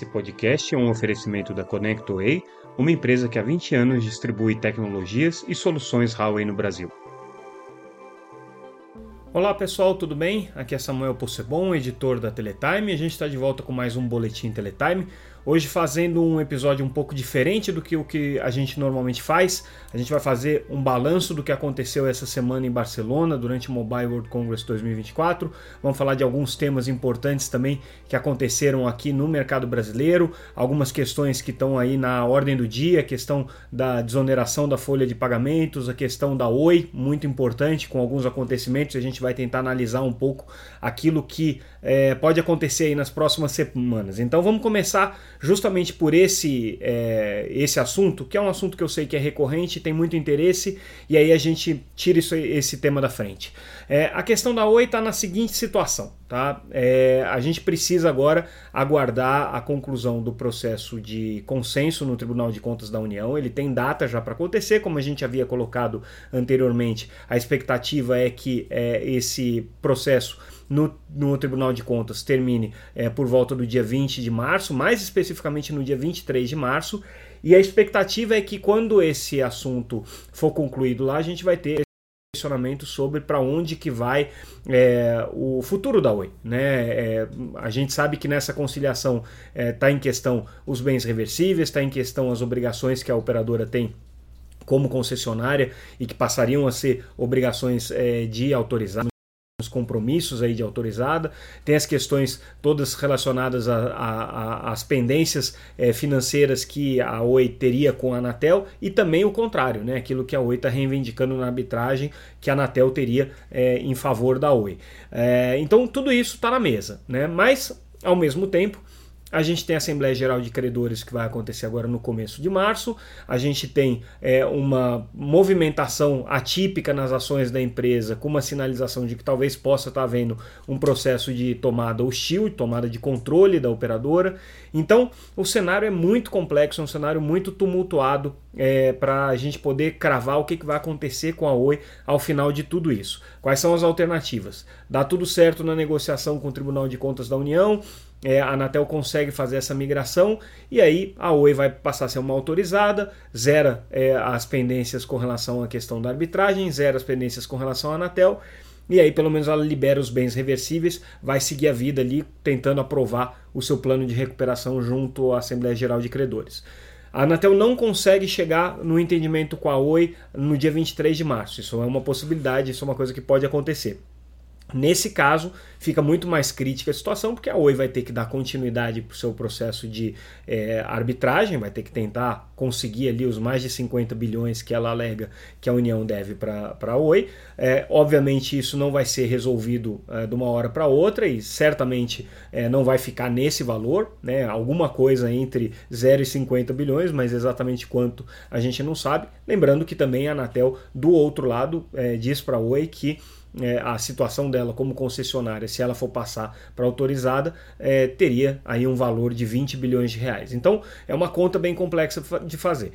Esse podcast é um oferecimento da ConnectWay, uma empresa que há 20 anos distribui tecnologias e soluções Huawei no Brasil. Olá pessoal, tudo bem? Aqui é Samuel Possebon, editor da Teletime. A gente está de volta com mais um Boletim Teletime. Hoje fazendo um episódio um pouco diferente do que o que a gente normalmente faz. A gente vai fazer um balanço do que aconteceu essa semana em Barcelona durante o Mobile World Congress 2024. Vamos falar de alguns temas importantes também que aconteceram aqui no mercado brasileiro, algumas questões que estão aí na ordem do dia, a questão da desoneração da folha de pagamentos, a questão da Oi, muito importante, com alguns acontecimentos. A gente vai tentar analisar um pouco aquilo que é, pode acontecer aí nas próximas semanas. Então vamos começar justamente por esse, é, esse assunto, que é um assunto que eu sei que é recorrente, tem muito interesse, e aí a gente tira isso, esse tema da frente. É, a questão da Oi está na seguinte situação, tá? É, a gente precisa agora aguardar a conclusão do processo de consenso no Tribunal de Contas da União. Ele tem data já para acontecer, como a gente havia colocado anteriormente. A expectativa é que é, esse processo no, no Tribunal de Contas termine é, por volta do dia 20 de março, mais especificamente no dia 23 de março. E a expectativa é que quando esse assunto for concluído lá, a gente vai ter questionamento sobre para onde que vai é, o futuro da Oi. Né? É, a gente sabe que nessa conciliação está é, em questão os bens reversíveis, está em questão as obrigações que a operadora tem como concessionária e que passariam a ser obrigações é, de autorizar os compromissos aí de autorizada, tem as questões todas relacionadas às pendências é, financeiras que a Oi teria com a Anatel e também o contrário, né, aquilo que a Oi está reivindicando na arbitragem que a Anatel teria é, em favor da Oi. É, então tudo isso está na mesa, né, mas ao mesmo tempo a gente tem a Assembleia Geral de Credores que vai acontecer agora no começo de março. A gente tem é, uma movimentação atípica nas ações da empresa, com uma sinalização de que talvez possa estar havendo um processo de tomada hostil, tomada de controle da operadora. Então, o cenário é muito complexo, é um cenário muito tumultuado é, para a gente poder cravar o que, que vai acontecer com a Oi ao final de tudo isso. Quais são as alternativas? Dá tudo certo na negociação com o Tribunal de Contas da União é, a Anatel consegue fazer essa migração e aí a Oi vai passar a ser uma autorizada, zera é, as pendências com relação à questão da arbitragem, zera as pendências com relação à Anatel e aí pelo menos ela libera os bens reversíveis, vai seguir a vida ali tentando aprovar o seu plano de recuperação junto à Assembleia Geral de Credores. A Anatel não consegue chegar no entendimento com a Oi no dia 23 de março. Isso é uma possibilidade, isso é uma coisa que pode acontecer. Nesse caso, fica muito mais crítica a situação, porque a Oi vai ter que dar continuidade para o seu processo de é, arbitragem, vai ter que tentar conseguir ali os mais de 50 bilhões que ela alega que a União deve para a Oi. É, obviamente, isso não vai ser resolvido é, de uma hora para outra e certamente é, não vai ficar nesse valor, né? alguma coisa entre 0 e 50 bilhões, mas exatamente quanto a gente não sabe. Lembrando que também a Anatel, do outro lado, é, diz para a Oi que é, a situação dela como concessionária, se ela for passar para autorizada, é, teria aí um valor de 20 bilhões de reais. Então é uma conta bem complexa de fazer.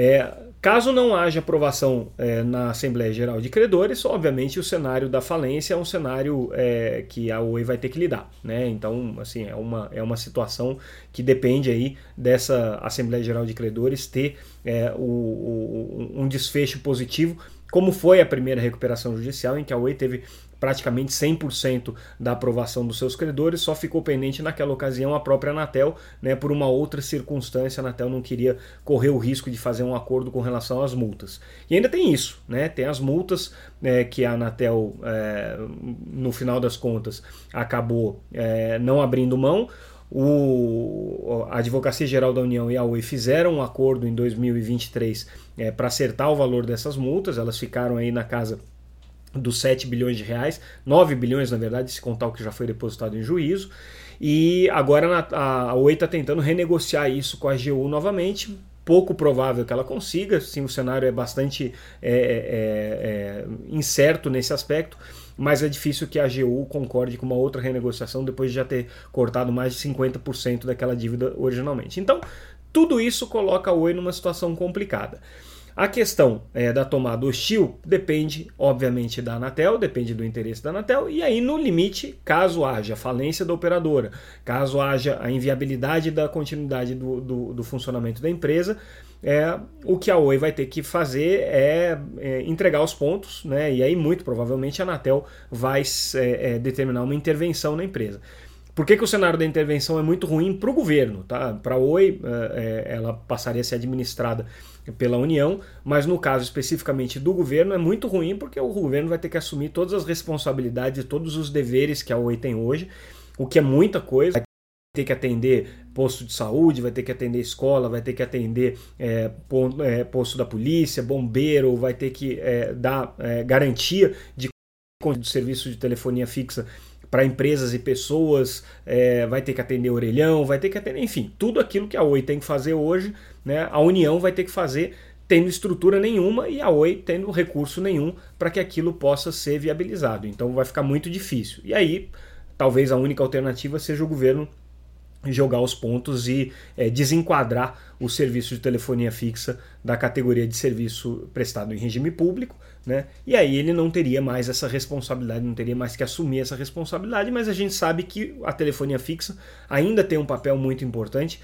É, caso não haja aprovação é, na Assembleia Geral de Credores, obviamente o cenário da falência é um cenário é, que a Oi vai ter que lidar. Né? Então, assim, é uma, é uma situação que depende aí dessa Assembleia Geral de Credores ter é, o, o, um desfecho positivo como foi a primeira recuperação judicial, em que a Oi teve praticamente 100% da aprovação dos seus credores, só ficou pendente naquela ocasião a própria Anatel, né, por uma outra circunstância, a Anatel não queria correr o risco de fazer um acordo com relação às multas. E ainda tem isso, né, tem as multas né, que a Anatel, é, no final das contas, acabou é, não abrindo mão, o, a Advocacia Geral da União e a Oi fizeram um acordo em 2023 é, para acertar o valor dessas multas, elas ficaram aí na casa dos 7 bilhões de reais, 9 bilhões na verdade, se contar o que já foi depositado em juízo. E agora a Oi está tentando renegociar isso com a AGU novamente. Pouco provável que ela consiga, sim, o cenário é bastante é, é, é, incerto nesse aspecto mas é difícil que a AGU concorde com uma outra renegociação depois de já ter cortado mais de 50% daquela dívida originalmente. Então, tudo isso coloca a Oi numa situação complicada. A questão é, da tomada hostil depende, obviamente, da Anatel, depende do interesse da Anatel, e aí, no limite, caso haja falência da operadora, caso haja a inviabilidade da continuidade do, do, do funcionamento da empresa, é, o que a Oi vai ter que fazer é, é, entregar os pontos, né? E aí, muito provavelmente, a Anatel vai é, é determinar uma intervenção na empresa. Por que, que, o cenário da intervenção é muito ruim para o governo? Tá? Para a Oi, é, é, ela passaria a ser administrada pela União, mas no caso especificamente do governo é muito ruim porque o governo vai ter que assumir todas as responsabilidades e todos os deveres que a Oi tem hoje, o que é muita coisa. Vai ter que atender posto de saúde, vai ter que atender escola, vai ter que atender é, é posto da polícia, bombeiro, vai ter que é, dar é, garantia de serviço de telefonia fixa para empresas e pessoas, é, vai ter que atender orelhão, vai ter que atender, enfim, tudo aquilo que a Oi tem que fazer hoje, né, a União vai ter que fazer tendo estrutura nenhuma e a Oi tendo recurso nenhum para que aquilo possa ser viabilizado. Então vai ficar muito difícil. E aí, talvez a única alternativa seja o governo jogar os pontos e é, desenquadrar o serviço de telefonia fixa da categoria de serviço prestado em regime público, né? E aí ele não teria mais essa responsabilidade, não teria mais que assumir essa responsabilidade, mas a gente sabe que a telefonia fixa ainda tem um papel muito importante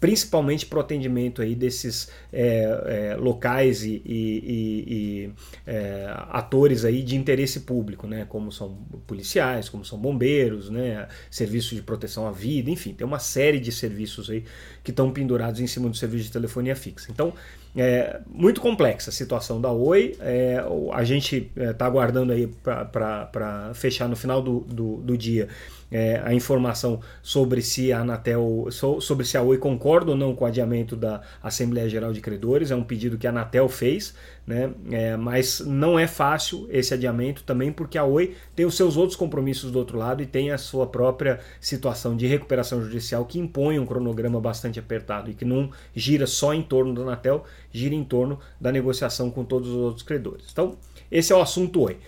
principalmente para o atendimento aí desses é, é, locais e, e, e é, atores aí de interesse público, né? como são policiais, como são bombeiros, né? serviços de proteção à vida, enfim, tem uma série de serviços aí que estão pendurados em cima do serviço de telefonia fixa. Então, é muito complexa a situação da Oi. É, a gente está é, aguardando aí para fechar no final do, do, do dia é, a informação sobre se a Anatel, sobre se a Oi concorda ou não com o adiamento da Assembleia Geral de Credores. É um pedido que a Anatel fez, né? É, mas não é fácil esse adiamento também porque a Oi tem os seus outros compromissos do outro lado e tem a sua própria situação de recuperação judicial que impõe um cronograma bastante apertado e que não gira só em torno da Anatel, gira em torno da negociação com todos os outros credores. Então, esse é o assunto Oi.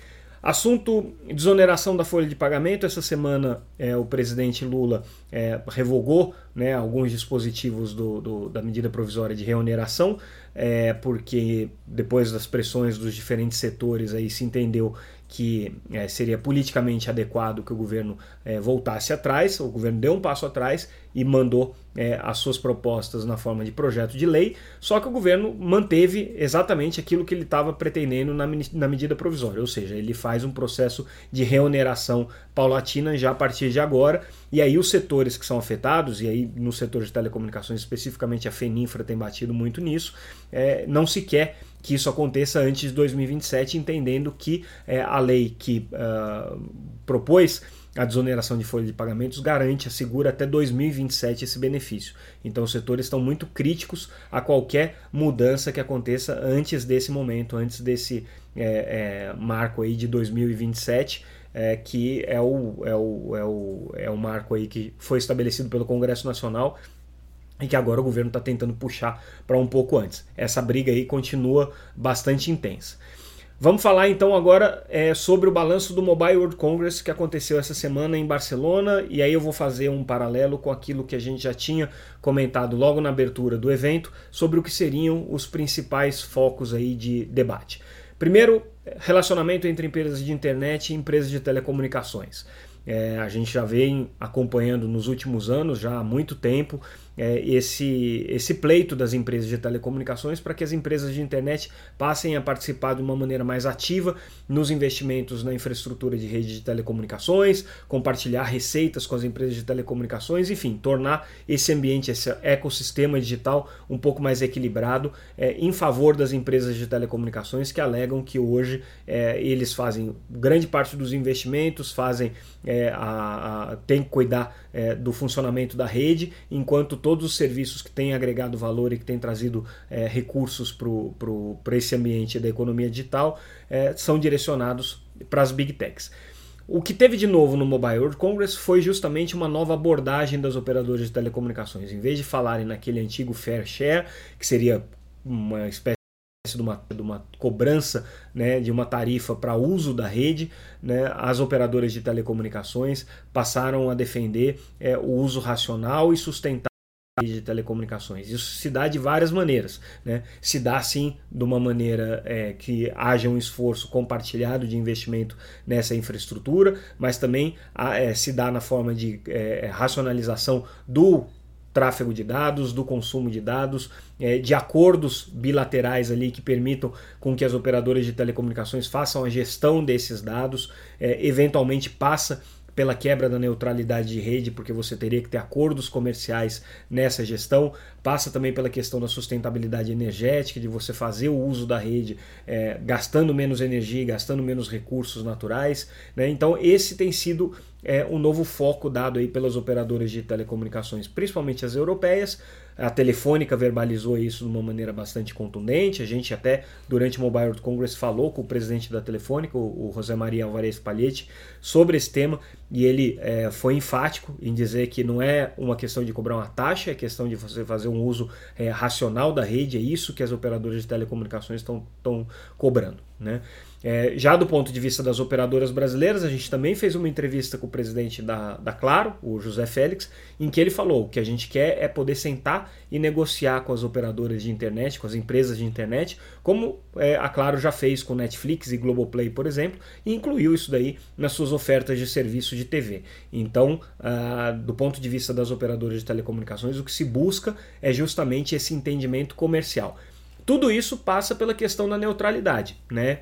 Assunto desoneração da folha de pagamento. Essa semana é, o presidente Lula é, revogou né, alguns dispositivos do, do, da medida provisória de reoneração, é, porque depois das pressões dos diferentes setores aí se entendeu que é, seria politicamente adequado que o governo é, voltasse atrás. O governo deu um passo atrás e mandou é, as suas propostas na forma de projeto de lei, só que o governo manteve exatamente aquilo que ele estava pretendendo na, na medida provisória, ou seja, ele faz um processo de reoneração paulatina já a partir de agora, e aí os setores que são afetados, e aí no setor de telecomunicações especificamente a FENINFRA tem batido muito nisso, é, não se quer que isso aconteça antes de 2027, entendendo que é, a lei que uh, propôs a desoneração de folha de pagamentos garante, assegura até 2027 esse benefício. Então, os setores estão muito críticos a qualquer mudança que aconteça antes desse momento, antes desse é, é, marco aí de 2027. É, que é o, é, o, é, o, é o marco aí que foi estabelecido pelo Congresso Nacional e que agora o governo está tentando puxar para um pouco antes. Essa briga aí continua bastante intensa. Vamos falar então agora é, sobre o balanço do Mobile World Congress que aconteceu essa semana em Barcelona, e aí eu vou fazer um paralelo com aquilo que a gente já tinha comentado logo na abertura do evento sobre o que seriam os principais focos aí de debate. Primeiro, relacionamento entre empresas de internet e empresas de telecomunicações. É, a gente já vem acompanhando nos últimos anos, já há muito tempo, é, esse, esse pleito das empresas de telecomunicações para que as empresas de internet passem a participar de uma maneira mais ativa nos investimentos na infraestrutura de rede de telecomunicações, compartilhar receitas com as empresas de telecomunicações, enfim, tornar esse ambiente, esse ecossistema digital um pouco mais equilibrado é, em favor das empresas de telecomunicações que alegam que hoje é, eles fazem grande parte dos investimentos, fazem é, a, a, tem que cuidar é, do funcionamento da rede, enquanto todos os serviços que têm agregado valor e que têm trazido é, recursos para esse ambiente da economia digital é, são direcionados para as big techs. O que teve de novo no Mobile World Congress foi justamente uma nova abordagem das operadoras de telecomunicações. Em vez de falarem naquele antigo fair share, que seria uma espécie de uma, de uma cobrança né, de uma tarifa para uso da rede, né, as operadoras de telecomunicações passaram a defender é, o uso racional e sustentável de telecomunicações. Isso se dá de várias maneiras. Né? Se dá, sim, de uma maneira é, que haja um esforço compartilhado de investimento nessa infraestrutura, mas também é, se dá na forma de é, racionalização do tráfego de dados, do consumo de dados, é, de acordos bilaterais ali que permitam com que as operadoras de telecomunicações façam a gestão desses dados, é, eventualmente passa pela quebra da neutralidade de rede, porque você teria que ter acordos comerciais nessa gestão, passa também pela questão da sustentabilidade energética, de você fazer o uso da rede é, gastando menos energia, gastando menos recursos naturais. Né? Então, esse tem sido é, um novo foco dado aí pelas operadoras de telecomunicações, principalmente as europeias, a Telefônica verbalizou isso de uma maneira bastante contundente. A gente até durante o Mobile World Congress falou com o presidente da Telefônica, o José Maria Alvarez Palhete, sobre esse tema e ele é, foi enfático em dizer que não é uma questão de cobrar uma taxa, é questão de você fazer um uso é, racional da rede. É isso que as operadoras de telecomunicações estão cobrando, né? É, já do ponto de vista das operadoras brasileiras, a gente também fez uma entrevista com o presidente da, da Claro, o José Félix, em que ele falou: que a gente quer é poder sentar e negociar com as operadoras de internet, com as empresas de internet, como é, a Claro já fez com Netflix e Globoplay, por exemplo, e incluiu isso daí nas suas ofertas de serviço de TV. Então, ah, do ponto de vista das operadoras de telecomunicações, o que se busca é justamente esse entendimento comercial. Tudo isso passa pela questão da neutralidade, né?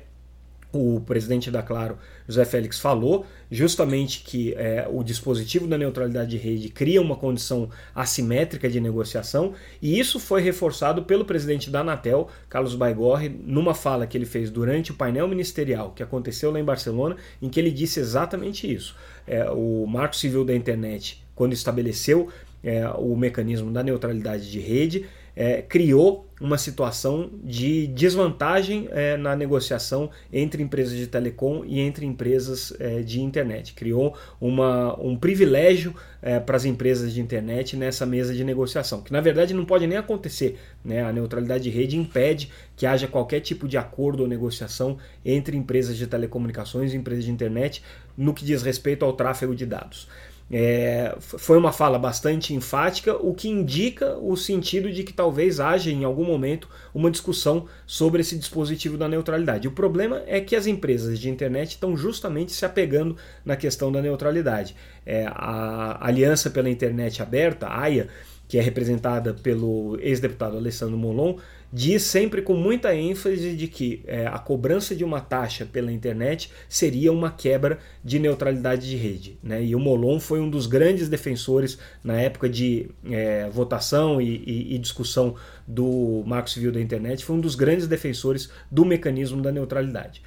O presidente da Claro, José Félix, falou justamente que é, o dispositivo da neutralidade de rede cria uma condição assimétrica de negociação, e isso foi reforçado pelo presidente da Anatel, Carlos Baigorre, numa fala que ele fez durante o painel ministerial que aconteceu lá em Barcelona, em que ele disse exatamente isso. É, o Marco Civil da Internet, quando estabeleceu é, o mecanismo da neutralidade de rede, é, criou uma situação de desvantagem é, na negociação entre empresas de telecom e entre empresas é, de internet. Criou uma, um privilégio é, para as empresas de internet nessa mesa de negociação, que na verdade não pode nem acontecer. Né? A neutralidade de rede impede que haja qualquer tipo de acordo ou negociação entre empresas de telecomunicações e empresas de internet no que diz respeito ao tráfego de dados. É, foi uma fala bastante enfática, o que indica o sentido de que talvez haja em algum momento uma discussão sobre esse dispositivo da neutralidade. O problema é que as empresas de internet estão justamente se apegando na questão da neutralidade. É, a Aliança pela Internet Aberta, AIA, que é representada pelo ex-deputado Alessandro Molon, diz sempre com muita ênfase de que é, a cobrança de uma taxa pela internet seria uma quebra de neutralidade de rede. Né? E o Molon foi um dos grandes defensores na época de é, votação e, e, e, discussão do Marco Civil da Internet, foi um dos grandes defensores do mecanismo da neutralidade.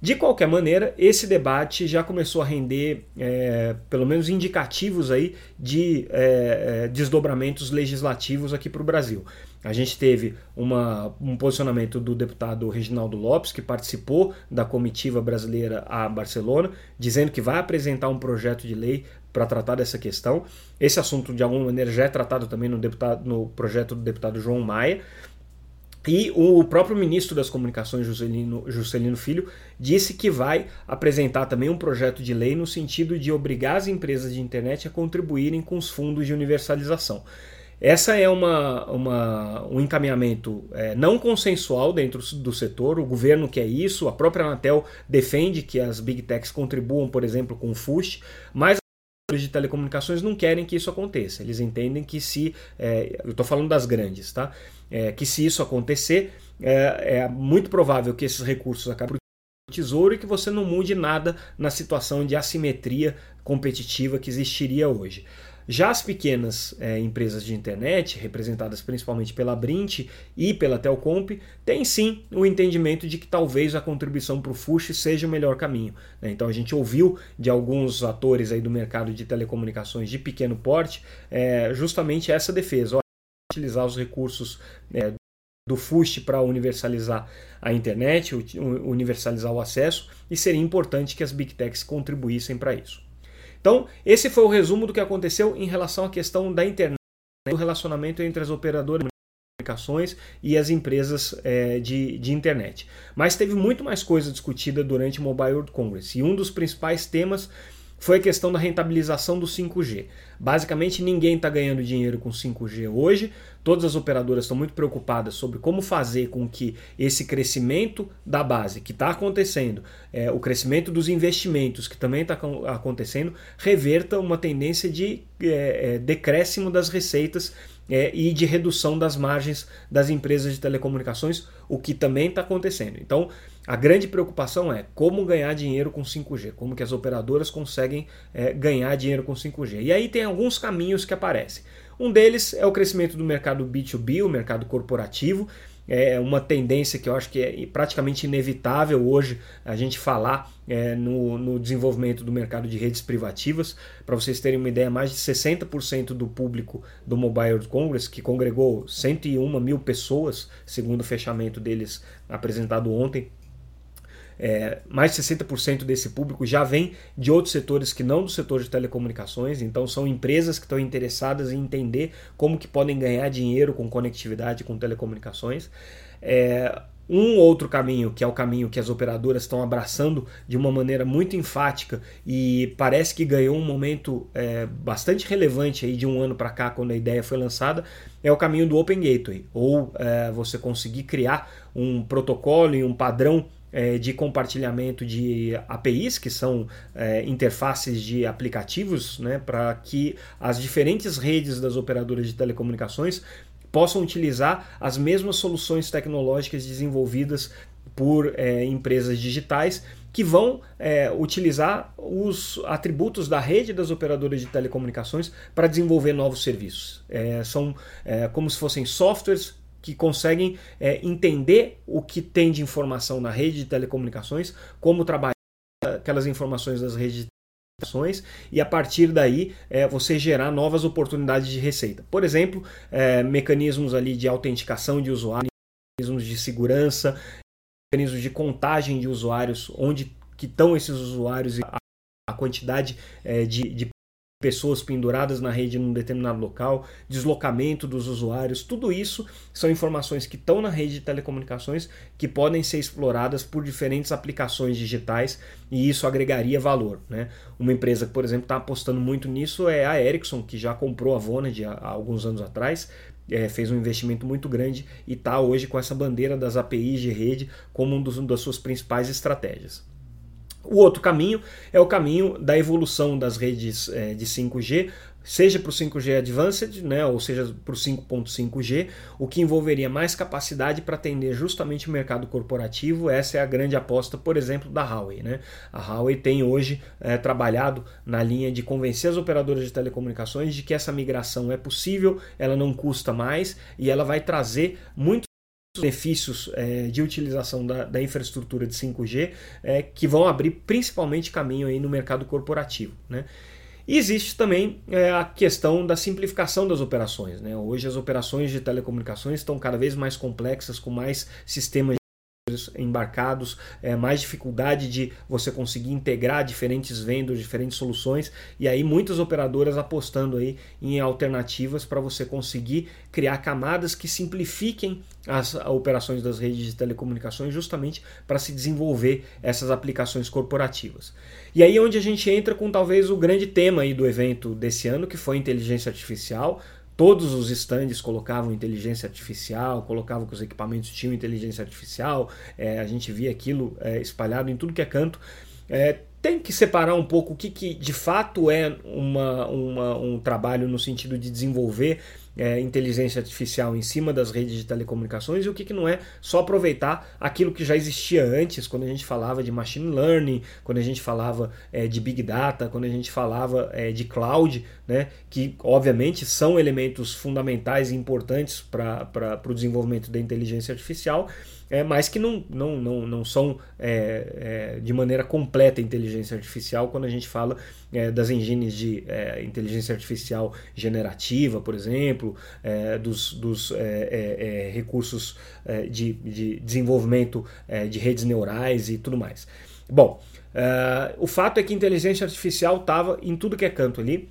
De qualquer maneira, esse debate já começou a render, é, pelo menos indicativos aí de é, é desdobramentos legislativos aqui para o Brasil. A gente teve uma, um posicionamento do deputado Reginaldo Lopes, que participou da comitiva brasileira a Barcelona, dizendo que vai apresentar um projeto de lei para tratar dessa questão. Esse assunto, de alguma maneira, já é tratado também no, deputado, no projeto do deputado João Maia. E o próprio ministro das Comunicações, Juscelino, Juscelino Filho, disse que vai apresentar também um projeto de lei no sentido de obrigar as empresas de internet a contribuírem com os fundos de universalização. Essa é uma, uma um encaminhamento é, não consensual dentro do setor, o governo quer isso, a própria Anatel defende que as big techs contribuam, por exemplo, com o FUST, mas de telecomunicações não querem que isso aconteça. Eles entendem que se. É, eu estou falando das grandes, tá? É, que se isso acontecer, é, é, muito provável que esses recursos acabem no tesouro e que você não mude nada na situação de assimetria competitiva que existiria hoje. Já as pequenas é, empresas de internet, representadas principalmente pela Brint e pela Telcomp, têm sim o entendimento de que talvez a contribuição para o FUSH seja o melhor caminho. Né? Então a gente ouviu de alguns atores aí do mercado de telecomunicações de pequeno porte é, justamente essa defesa. utilizar os recursos é, do FUST para universalizar a internet, universalizar o acesso, e seria importante que as Big Techs contribuíssem para isso. Então, esse foi o resumo do que aconteceu em relação à questão da internet, do relacionamento entre as operadoras de comunicações e as empresas é, de, de internet. Mas teve muito mais coisa discutida durante o Mobile World Congress, e um dos principais temas foi a questão da rentabilização do 5G. Basicamente, ninguém está ganhando dinheiro com 5G hoje. Todas as operadoras estão muito preocupadas sobre como fazer com que esse crescimento da base, que está acontecendo, é, o crescimento dos investimentos, que também está acontecendo, reverta uma tendência de é, é, decréscimo das receitas é, e de redução das margens das empresas de telecomunicações, o que também está acontecendo. Então, a grande preocupação é como ganhar dinheiro com 5G, como que as operadoras conseguem é, ganhar dinheiro com 5G. E aí tem alguns caminhos que aparecem. Um deles é o crescimento do mercado B2B, o mercado corporativo, é uma tendência que eu acho que é praticamente inevitável hoje a gente falar é, no, no, desenvolvimento do mercado de redes privativas. Para vocês terem uma ideia, mais de 60% do público do Mobile World Congress, que congregou 101 mil pessoas, segundo o fechamento deles apresentado ontem, é, mais de 60% desse público já vem de outros setores que não do setor de telecomunicações, então são empresas que estão interessadas em entender como que podem ganhar dinheiro com conectividade, com telecomunicações. É, um outro caminho, que é o caminho que as operadoras estão abraçando de uma maneira muito enfática e parece que ganhou um momento é, bastante relevante aí de um ano para cá, quando a ideia foi lançada, é o caminho do Open Gateway, ou é, você conseguir criar um protocolo e um padrão é, de compartilhamento de APIs, que são é, interfaces de aplicativos, né, para que as diferentes redes das operadoras de telecomunicações possam utilizar as mesmas soluções tecnológicas desenvolvidas por é, empresas digitais que vão é, utilizar os atributos da rede das operadoras de telecomunicações para desenvolver novos serviços. É, são é, como se fossem softwares que conseguem é, entender o que tem de informação na rede de telecomunicações, como trabalhar aquelas informações das redes de telecomunicações e a partir daí é, você gerar novas oportunidades de receita. Por exemplo, é, mecanismos ali de autenticação de usuários, mecanismos de segurança, mecanismos de contagem de usuários, onde que estão esses usuários e a quantidade é, de, de pessoas penduradas na rede num determinado local, deslocamento dos usuários, tudo isso são informações que estão na rede de telecomunicações que podem ser exploradas por diferentes aplicações digitais e isso agregaria valor. Né? Uma empresa que, por exemplo, está apostando muito nisso é a Ericsson, que já comprou a Vonage há, alguns anos atrás, é, fez um investimento muito grande e está hoje com essa bandeira das APIs de rede como uma das suas principais estratégias. O outro caminho é o caminho da evolução das redes é, de 5G, seja para o 5G Advanced, né, ou seja para o 5.5G, o que envolveria mais capacidade para atender justamente o mercado corporativo. Essa é a grande aposta, por exemplo, da Huawei. Né? A Huawei tem hoje é, trabalhado na linha de convencer as operadoras de telecomunicações de que essa migração é possível, ela não custa mais e ela vai trazer muito benefícios é, de utilização da, da, infraestrutura de 5G é, que vão abrir principalmente caminho aí no mercado corporativo. Né? E existe também é, a questão da simplificação das operações. Né? Hoje as operações de telecomunicações estão cada vez mais complexas, com mais sistemas embarcados, é, mais dificuldade de você conseguir integrar diferentes vendors, diferentes soluções, e aí muitas operadoras apostando aí em alternativas para você conseguir criar camadas que simplifiquem as operações das redes de telecomunicações justamente para se desenvolver essas aplicações corporativas. E aí é onde a gente entra com talvez o grande tema aí do evento desse ano, que foi inteligência artificial, Todos os stands colocavam inteligência artificial, colocavam que os equipamentos tinham inteligência artificial, é, a gente via aquilo é, espalhado em tudo que é canto. É, tem que separar um pouco o que, que de fato é uma, uma, um trabalho no sentido de desenvolver é, inteligência artificial em cima das redes de telecomunicações e o que, que não é só aproveitar aquilo que já existia antes, quando a gente falava de machine learning, quando a gente falava é, de big data, quando a gente falava é, de cloud, né, que obviamente são elementos fundamentais e importantes para o desenvolvimento da inteligência artificial é, mas que não, não, não, não são é, é, de maneira completa inteligência artificial quando a gente fala é, das engines de é, inteligência artificial generativa, por exemplo, é, dos, dos recursos de, de desenvolvimento de redes neurais e tudo mais. Bom, o fato é que inteligência artificial estava em tudo que é canto ali,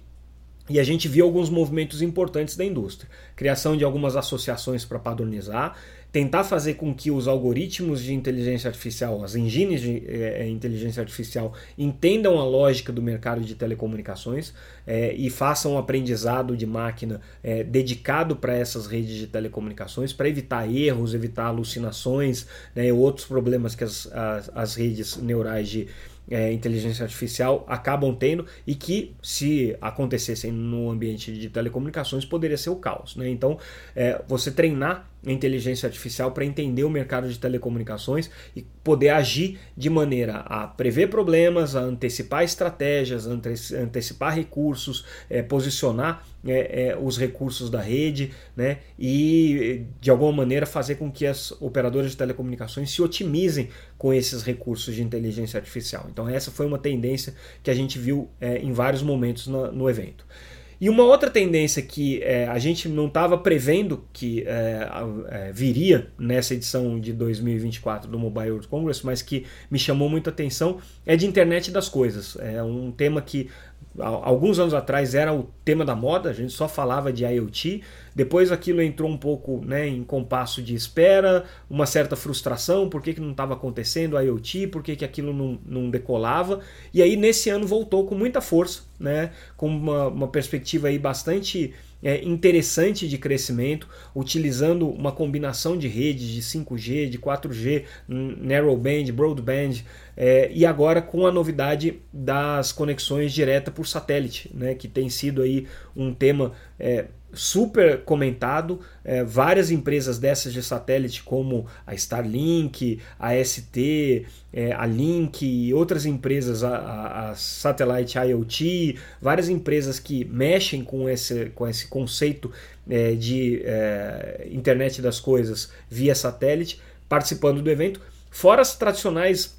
E a gente viu alguns movimentos importantes da indústria. Criação de algumas associações para padronizar, tentar fazer com que os algoritmos de inteligência artificial, as engines de é, inteligência artificial, entendam a lógica do mercado de telecomunicações é, e façam um aprendizado de máquina é, dedicado para essas redes de telecomunicações, para evitar erros, evitar alucinações né, e outros problemas que as, as, as redes neurais de é, inteligência artificial acabam tendo e que, se acontecessem no ambiente de telecomunicações, poderia ser o caos. Né? Então, é, você treinar inteligência artificial para entender o mercado de telecomunicações e poder agir de maneira a prever problemas, a antecipar estratégias, antecipar recursos, é, posicionar é, é, os recursos da rede né, e, de alguma maneira, fazer com que as operadoras de telecomunicações se otimizem com esses recursos de inteligência artificial. Então, essa foi uma tendência que a gente viu é, em vários momentos no, no evento. E uma outra tendência que é, a gente não estava prevendo que é, é, viria nessa edição de 2024 do Mobile World Congress, mas que me chamou muita atenção, é de internet das coisas. É um tema que alguns anos atrás era o tema da moda, a gente só falava de IoT, depois aquilo entrou um pouco né, em compasso de espera, uma certa frustração, por que, que não estava acontecendo IoT, por que, que aquilo não, não decolava, e aí nesse ano voltou com muita força, né, com uma, uma perspectiva aí bastante é, interessante de crescimento, utilizando uma combinação de redes de 5G, de 4G, narrowband, broadband, é, e agora com a novidade das conexões direta por satélite, né, que tem sido aí um tema é, super comentado. É, várias empresas dessas de satélite, como a Starlink, a ST, é, a Link e outras empresas, a, a, Satellite IoT, várias empresas que mexem com esse, com esse conceito é, de é, internet das coisas via satélite, participando do evento. Fora as tradicionais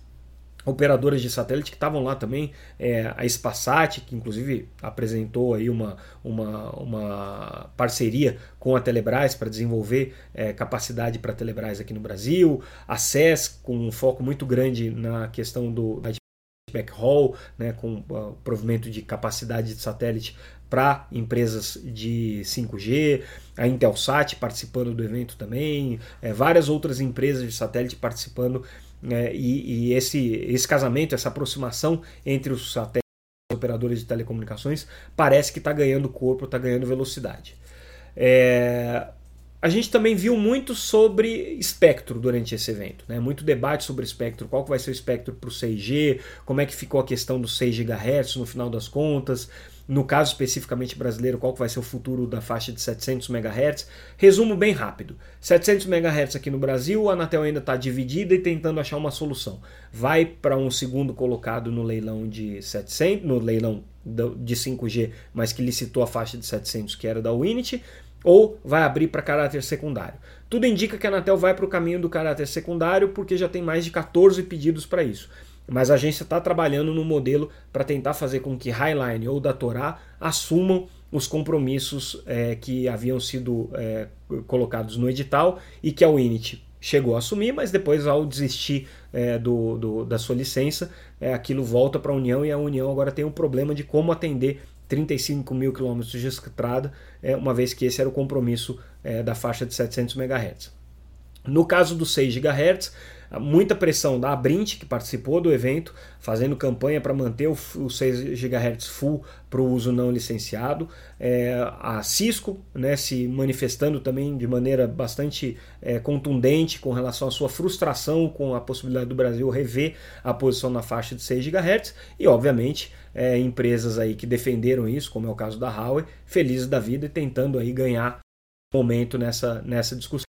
operadoras de satélite que estavam lá também, é, a Spasat, que inclusive apresentou aí uma, uma, uma parceria com a Telebrás para desenvolver é, capacidade para a Telebrás aqui no Brasil, a SES com um foco muito grande na questão do backhaul, né, com uh, provimento de capacidade de satélite para empresas de 5G, a Intelsat participando do evento também, é, várias outras empresas de satélite participando né, e, e esse, esse casamento, essa aproximação entre os satélites e os operadores de telecomunicações parece que está ganhando corpo, está ganhando velocidade. É, a gente também viu muito sobre espectro durante esse evento, né? muito debate sobre espectro, qual que vai ser o espectro para o 6G, como é que ficou a questão dos 6 GHz no final das contas, no caso especificamente brasileiro, qual que vai ser o futuro da faixa de 700 MHz. Resumo bem rápido: 700 MHz aqui no Brasil, a Anatel ainda está dividida e tentando achar uma solução. Vai para um segundo colocado no leilão de 700, no leilão de 5G, mas que licitou a faixa de 700 que era da Unity, ou vai abrir para caráter secundário. Tudo indica que a Anatel vai para o caminho do caráter secundário porque já tem mais de 14 pedidos para isso mas a agência está trabalhando no modelo para tentar fazer com que Highline ou da Torá assumam os compromissos é, que haviam sido é, colocados no edital e que a Unity chegou a assumir, mas depois, ao desistir é, do, do, da sua licença, é, aquilo volta para a União e a União agora tem um problema de como atender 35 mil quilômetros de estrada, é, uma vez que esse era o compromisso é, da faixa de 700 MHz. No caso dos 6 GHz, muita pressão da Abrint, que participou do evento, fazendo campanha para manter o, o 6 GHz full para o uso não licenciado. É, a Cisco né, se manifestando também de maneira bastante é, contundente com relação à sua frustração com a possibilidade do Brasil rever a posição na faixa de 6 GHz. E, obviamente, é, empresas aí que defenderam isso, como é o caso da Huawei, felizes da vida e tentando aí ganhar momento nessa, nessa discussão.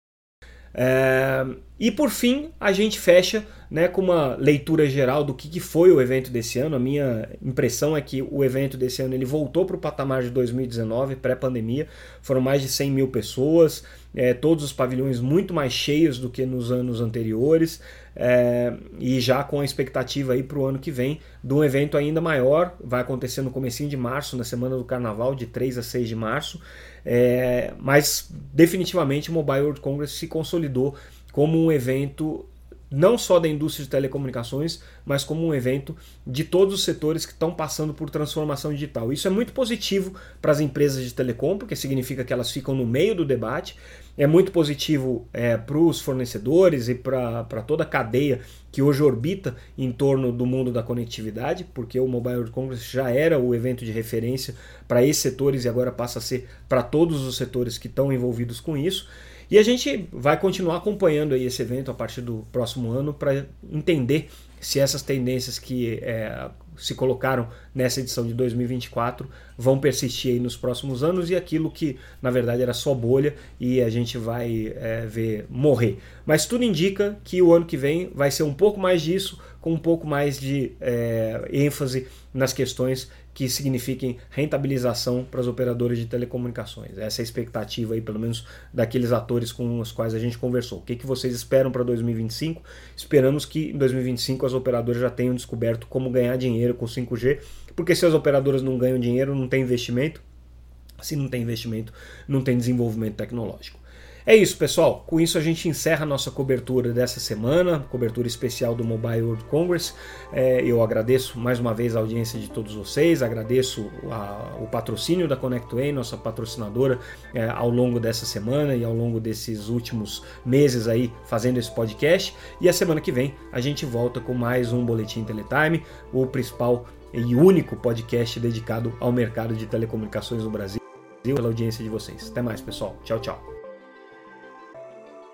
É, e por fim, a gente fecha né, com uma leitura geral do que, que foi o evento desse ano. A minha impressão é que o evento desse ano ele voltou para o patamar de 2019, pré-pandemia. Foram mais de 100 mil pessoas, é, todos os pavilhões muito mais cheios do que nos anos anteriores. É, e já com a expectativa aí para o ano que vem de um evento ainda maior, vai acontecer no comecinho de março, na semana do Carnaval, de 3 a 6 de março, é, mas definitivamente o Mobile World Congress se consolidou como um evento não só da indústria de telecomunicações, mas como um evento de todos os setores que estão passando por transformação digital. Isso é muito positivo para as empresas de telecom, porque significa que elas ficam no meio do debate. É muito positivo é, para os fornecedores e para toda a cadeia que hoje orbita em torno do mundo da conectividade, porque o Mobile World Congress já era o evento de referência para esses setores e agora passa a ser para todos os setores que estão envolvidos com isso. E a gente vai continuar acompanhando aí esse evento a partir do próximo ano para entender se essas tendências que é, se colocaram nessa edição de 2024 vão persistir aí nos próximos anos e aquilo que na verdade era só bolha e a gente vai é, ver morrer. Mas tudo indica que o ano que vem vai ser um pouco mais disso, com um pouco mais de é, ênfase nas questões que signifiquem rentabilização para os operadores de telecomunicações. Essa é a expectativa aí, pelo menos daqueles atores com os quais a gente conversou. O que, que vocês esperam para 2025? Esperamos que em 2025 as operadoras já tenham descoberto como ganhar dinheiro com 5G, porque se as operadoras não ganham dinheiro, não tem investimento. Se não tem investimento, não tem desenvolvimento tecnológico. É isso, pessoal. Com isso a gente encerra a nossa cobertura dessa semana, cobertura especial do Mobile World Congress. É, eu agradeço mais uma vez a audiência de todos vocês, agradeço a, o patrocínio da ConnectWay, nossa patrocinadora, é, ao longo dessa semana e ao longo desses últimos meses aí fazendo esse podcast. E a semana que vem a gente volta com mais um Boletim Teletime, o principal e único podcast dedicado ao mercado de telecomunicações no Brasil. Pela audiência de vocês. Até mais, pessoal. Tchau, tchau.